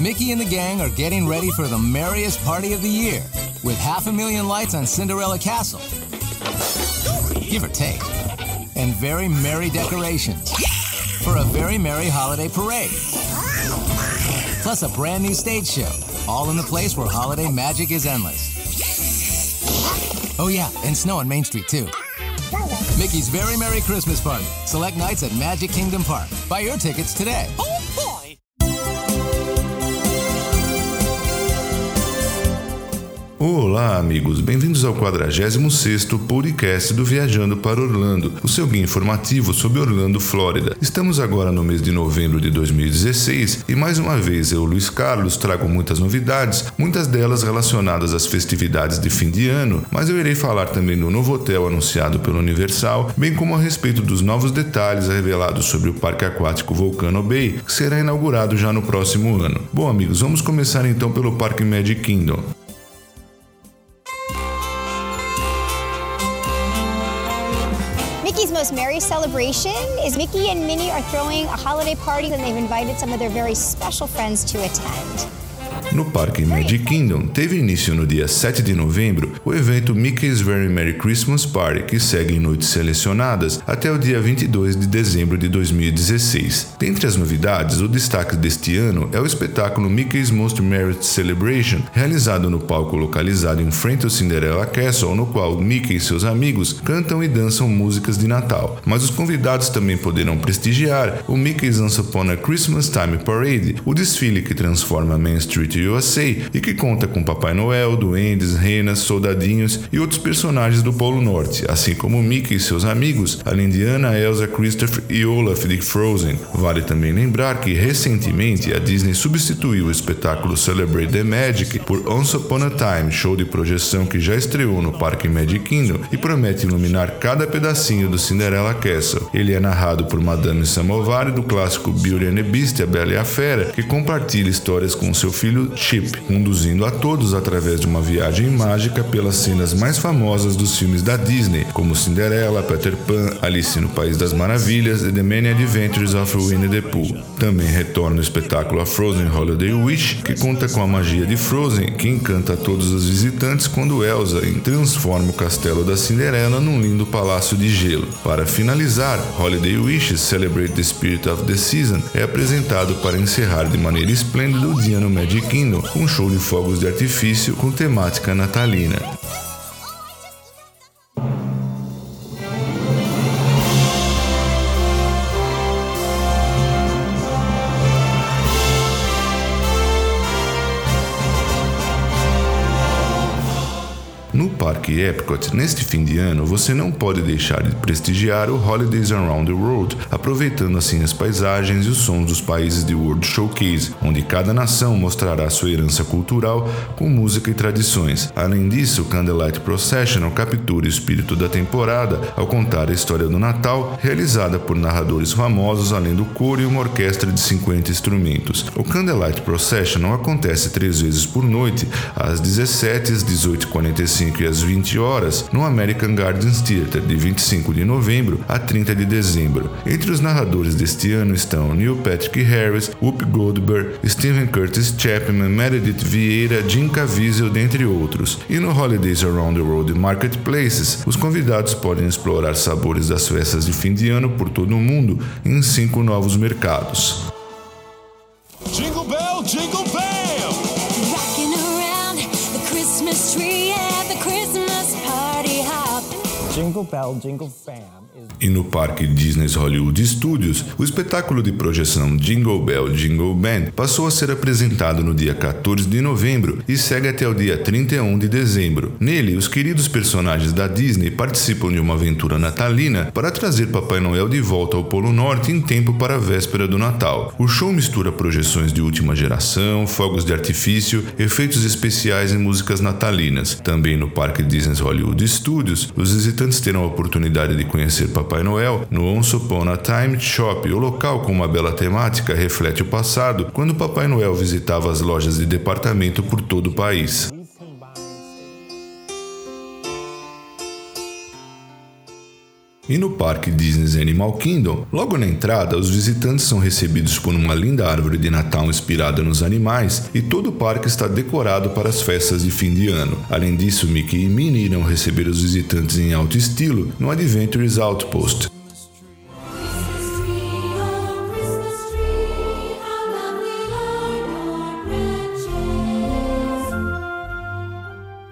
Mickey and the gang are getting ready for the merriest party of the year with half a million lights on Cinderella Castle. Give or take. And very merry decorations for a very merry holiday parade. Plus a brand new stage show, all in the place where holiday magic is endless. Oh, yeah, and snow on Main Street, too. Mickey's Very Merry Christmas Party. Select nights at Magic Kingdom Park. Buy your tickets today. Olá, amigos, bem-vindos ao 46º podcast do Viajando para Orlando, o seu guia informativo sobre Orlando, Flórida. Estamos agora no mês de novembro de 2016 e mais uma vez eu, Luiz Carlos, trago muitas novidades, muitas delas relacionadas às festividades de fim de ano, mas eu irei falar também do novo hotel anunciado pelo Universal, bem como a respeito dos novos detalhes revelados sobre o Parque Aquático Volcano Bay, que será inaugurado já no próximo ano. Bom, amigos, vamos começar então pelo Parque Magic Kingdom. Mickey's most merry celebration is Mickey and Minnie are throwing a holiday party and they've invited some of their very special friends to attend. No Parque Magic Kingdom, teve início no dia 7 de novembro o evento Mickey's Very Merry Christmas Party, que segue em noites selecionadas até o dia 22 de dezembro de 2016. Dentre as novidades, o destaque deste ano é o espetáculo Mickey's Most Merry Celebration, realizado no palco localizado em frente ao Cinderella Castle, no qual Mickey e seus amigos cantam e dançam músicas de Natal. Mas os convidados também poderão prestigiar o Mickey's Once Upon a Christmas Time Parade, o desfile que transforma Main Street USA e que conta com Papai Noel, duendes, renas, soldadinhos e outros personagens do Polo Norte, assim como Mickey e seus amigos, além de Anna, Elsa, Christopher e Olaf de Frozen. Vale também lembrar que recentemente a Disney substituiu o espetáculo Celebrate the Magic por Once Upon a Time, show de projeção que já estreou no Parque Magic Kingdom e promete iluminar cada pedacinho do Cinderella Castle. Ele é narrado por Madame Samovar do clássico Beauty and the Beast, a Bela e a Fera, que compartilha histórias com seu filho Conduzindo a todos através de uma viagem mágica pelas cenas mais famosas dos filmes da Disney, como Cinderela, Peter Pan, Alice no País das Maravilhas e The Many Adventures of Winnie the Pooh. Também retorna o espetáculo A Frozen Holiday Wish, que conta com a magia de Frozen, que encanta todos os visitantes quando Elsa transforma o castelo da Cinderela num lindo palácio de gelo. Para finalizar, Holiday Wishes Celebrate the Spirit of the Season é apresentado para encerrar de maneira esplêndida o dia no Magic Com um show de fogos de artifício com temática natalina. Parque Epcot, neste fim de ano, você não pode deixar de prestigiar o Holidays Around the World, aproveitando assim as paisagens e os sons dos países de World Showcase, onde cada nação mostrará sua herança cultural com música e tradições. Além disso, o Candlelight Processional captura o espírito da temporada ao contar a história do Natal, realizada por narradores famosos, além do coro e uma orquestra de 50 instrumentos. O Candlelight Processional acontece três vezes por noite, às 17, às 18h45 e às 20 horas no American Gardens Theatre, de 25 de novembro a 30 de dezembro. Entre os narradores deste ano estão Neil Patrick Harris, Whoopi Goldberg, Stephen Curtis Chapman, Meredith Vieira, Jim Caviezel, dentre outros. E no Holidays Around the World Marketplaces, os convidados podem explorar sabores das festas de fim de ano por todo o mundo em cinco novos mercados. Jingle Bell Jingle E no Parque Disney's Hollywood Studios, o espetáculo de projeção Jingle Bell Jingle Band passou a ser apresentado no dia 14 de novembro e segue até o dia 31 de dezembro. Nele, os queridos personagens da Disney participam de uma aventura natalina para trazer Papai Noel de volta ao Polo Norte em tempo para a véspera do Natal. O show mistura projeções de última geração, fogos de artifício, efeitos especiais e músicas natalinas. Também no Parque Disney's Hollywood Studios, os visitantes terão a oportunidade de conhecer Papai Noel no Once Upon a Time Shop. O local, com uma bela temática, reflete o passado, quando Papai Noel visitava as lojas de departamento por todo o país. E no Parque Disney's Animal Kingdom, logo na entrada, os visitantes são recebidos por uma linda árvore de Natal inspirada nos animais e todo o parque está decorado para as festas de fim de ano. Além disso, Mickey e Minnie irão receber os visitantes em alto estilo no Adventures Outpost.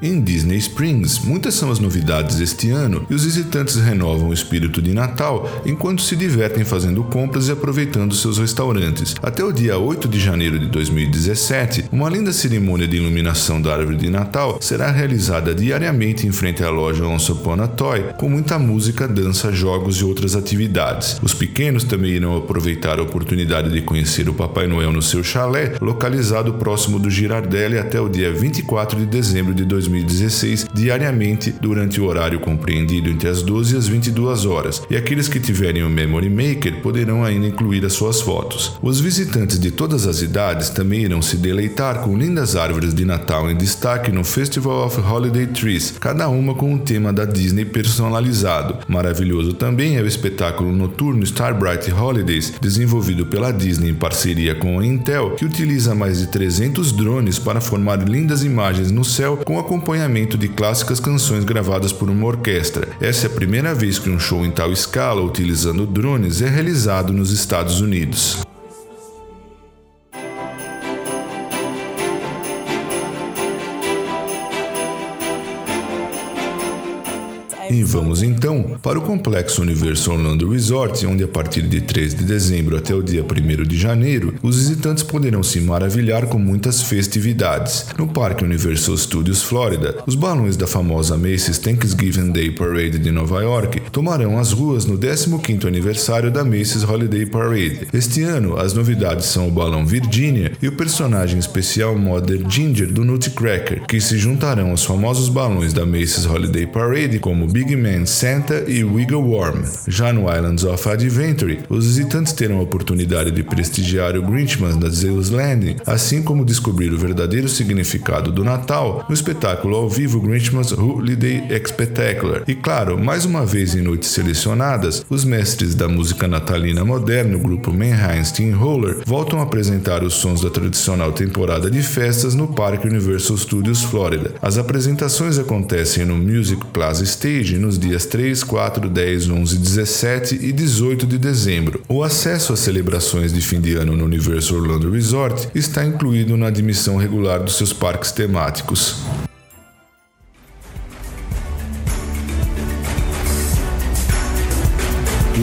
Em Disney Springs, muitas são as novidades este ano e os visitantes renovam o espírito de Natal enquanto se divertem fazendo compras e aproveitando seus restaurantes. Até o dia 8 de janeiro de 2017, uma linda cerimônia de iluminação da árvore de Natal será realizada diariamente em frente à loja Once Upon a Toy, com muita música, dança, jogos e outras atividades. Os pequenos também irão aproveitar a oportunidade de conhecer o Papai Noel no seu chalé, localizado próximo do Girardelli até o dia 24 de dezembro de 2017. 2016 diariamente durante o horário compreendido entre as 12 e as 22 horas, e aqueles que tiverem o Memory Maker poderão ainda incluir as suas fotos. Os visitantes de todas as idades também irão se deleitar com lindas árvores de Natal em destaque no Festival of Holiday Trees, cada uma com um tema da Disney personalizado. Maravilhoso também é o espetáculo noturno Starbright Holidays, desenvolvido pela Disney em parceria com a Intel, que utiliza mais de 300 drones para formar lindas imagens no céu com acompanhamento acompanhamento de clássicas canções gravadas por uma orquestra. Essa é a primeira vez que um show em tal escala, utilizando drones, é realizado nos Estados Unidos. E vamos então para o Complexo Universal Orlando Resort, onde a partir de 3 de dezembro até o dia 1 de janeiro, os visitantes poderão se maravilhar com muitas festividades. No Parque Universal Studios Florida, os balões da famosa Macy's Thanksgiving Day Parade de Nova York tomarão as ruas no 15º aniversário da Macy's Holiday Parade. Este ano, as novidades são o balão Virginia e o personagem especial Mother Ginger do Nutcracker, que se juntarão aos famosos balões da Macy's Holiday Parade como Big Man Santa e Wiggle Worm. Já no Islands of Adventure, os visitantes terão a oportunidade de prestigiar o Grinchmas da Zeus Landing, assim como descobrir o verdadeiro significado do Natal no espetáculo ao vivo Grinchmas Holiday Spectacular. E claro, mais uma vez em noites selecionadas, os mestres da música natalina moderna, o grupo Mannheim Steamroller, voltam a apresentar os sons da tradicional temporada de festas no Parque Universal Studios Florida. As apresentações acontecem no Music Plaza Stage nos dias 3, 4, 10, 11, 17 e 18 de dezembro. O acesso às celebrações de fim de ano no Universal Orlando Resort está incluído na admissão regular dos seus parques temáticos.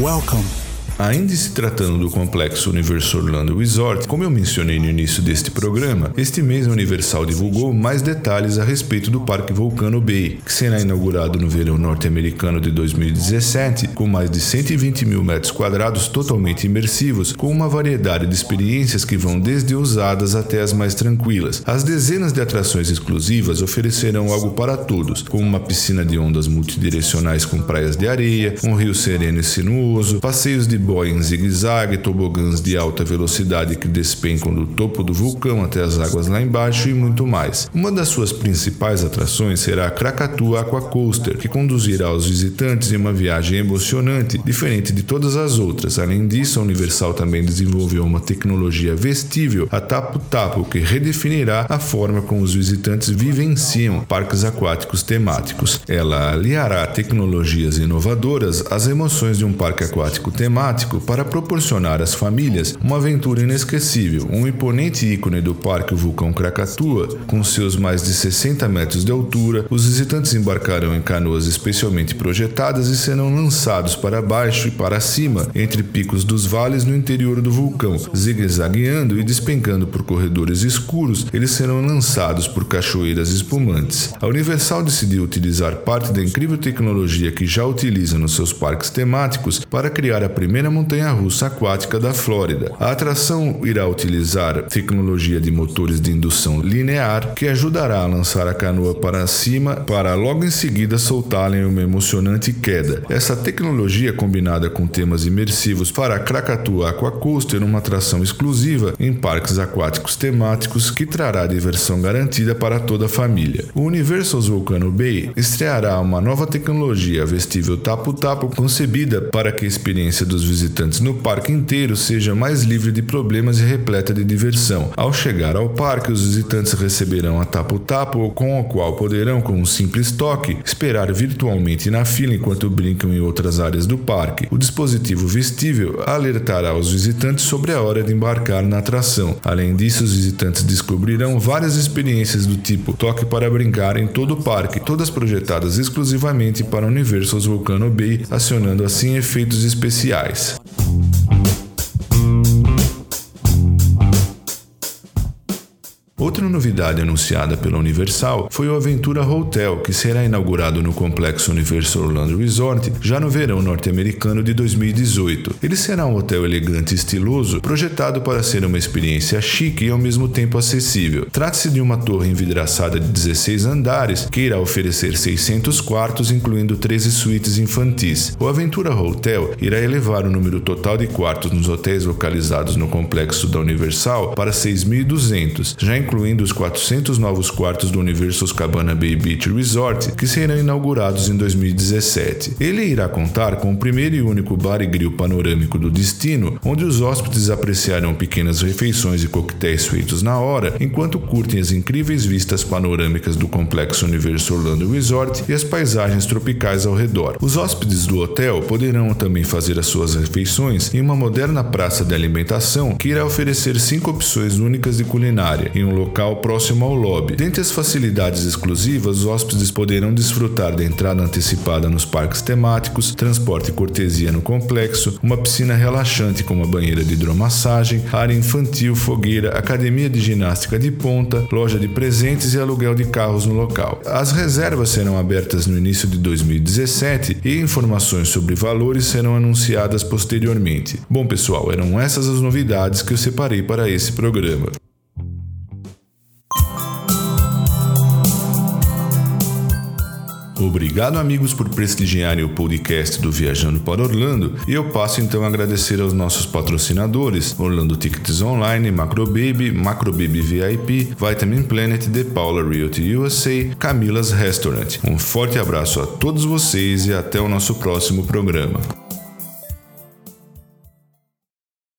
Welcome Ainda se tratando do complexo Universal Orlando Resort, como eu mencionei no início deste programa, este mês a Universal divulgou mais detalhes a respeito do Parque Volcano Bay, que será inaugurado no verão norte-americano de 2017, com mais de 120 mil metros quadrados totalmente imersivos, com uma variedade de experiências que vão desde ousadas até as mais tranquilas. As dezenas de atrações exclusivas oferecerão algo para todos, como uma piscina de ondas multidirecionais com praias de areia, um rio sereno e sinuoso, passeios de boia em zigue-zague, tobogãs de alta velocidade que despencam do topo do vulcão até as águas lá embaixo e muito mais. Uma das suas principais atrações será a Krakatoa Aqua Coaster, que conduzirá os visitantes em uma viagem emocionante, diferente de todas as outras. Além disso, a Universal também desenvolveu uma tecnologia vestível, a Tapu Tapu, que redefinirá a forma como os visitantes vivenciam parques aquáticos temáticos. Ela aliará tecnologias inovadoras às emoções de um parque aquático temático para proporcionar às famílias uma aventura inesquecível. Um imponente ícone do Parque o Vulcão Krakatoa, com seus mais de 60 metros de altura, os visitantes embarcarão em canoas especialmente projetadas e serão lançados para baixo e para cima, entre picos dos vales no interior do vulcão. Zigue-zagueando e despencando por corredores escuros, eles serão lançados por cachoeiras espumantes. A Universal decidiu utilizar parte da incrível tecnologia que já utiliza nos seus parques temáticos para criar a primeira primeira montanha-russa aquática da Flórida. A atração irá utilizar tecnologia de motores de indução linear que ajudará a lançar a canoa para cima para logo em seguida soltá-la em uma emocionante queda. Essa tecnologia combinada com temas imersivos para Krakatoa Aquacoaster, uma atração exclusiva em parques aquáticos temáticos que trará diversão garantida para toda a família. O Universal's Volcano Bay estreará uma nova tecnologia vestível tapo-tapo concebida para que a experiência dos visitantes no parque inteiro seja mais livre de problemas e repleta de diversão. Ao chegar ao parque, os visitantes receberão a tapo-tapo com o qual poderão, com um simples toque, esperar virtualmente na fila enquanto brincam em outras áreas do parque. O dispositivo vestível alertará os visitantes sobre a hora de embarcar na atração. Além disso, os visitantes descobrirão várias experiências do tipo toque para brincar em todo o parque, todas projetadas exclusivamente para Universal's Volcano Bay, acionando assim efeitos especiais. Outra novidade anunciada pela Universal foi o Aventura Hotel, que será inaugurado no complexo Universal Orlando Resort já no verão norte-americano de 2018. Ele será um hotel elegante e estiloso, projetado para ser uma experiência chique e ao mesmo tempo acessível. Trata-se de uma torre envidraçada de 16 andares que irá oferecer 600 quartos, incluindo 13 suítes infantis. O Aventura Hotel irá elevar o número total de quartos nos hotéis localizados no complexo da Universal para 6.200, já incluindo os 400 novos quartos do Universal's Cabana Bay Beach Resort, que serão inaugurados em 2017. Ele irá contar com o primeiro e único bar e grill panorâmico do destino, onde os hóspedes apreciarão pequenas refeições e coquetéis feitos na hora, enquanto curtem as incríveis vistas panorâmicas do complexo Universal Orlando Resort e as paisagens tropicais ao redor. Os hóspedes do hotel poderão também fazer as suas refeições em uma moderna praça de alimentação que irá oferecer cinco opções únicas de culinária, em um local próximo ao lobby. Dentre as facilidades exclusivas, os hóspedes poderão desfrutar da entrada antecipada nos parques temáticos, transporte e cortesia no complexo, uma piscina relaxante com uma banheira de hidromassagem, área infantil, fogueira, academia de ginástica de ponta, loja de presentes e aluguel de carros no local. As reservas serão abertas no início de 2017 e informações sobre valores serão anunciadas posteriormente. Bom, pessoal, eram essas as novidades que eu separei para esse programa. Obrigado, amigos, por prestigiarem o podcast do Viajando para Orlando. E eu passo então a agradecer aos nossos patrocinadores: Orlando Tickets Online, Macrobaby, Macrobaby VIP, Vitamin Planet, The Paula Realty USA, Camilas Restaurant. Um forte abraço a todos vocês e até o nosso próximo programa.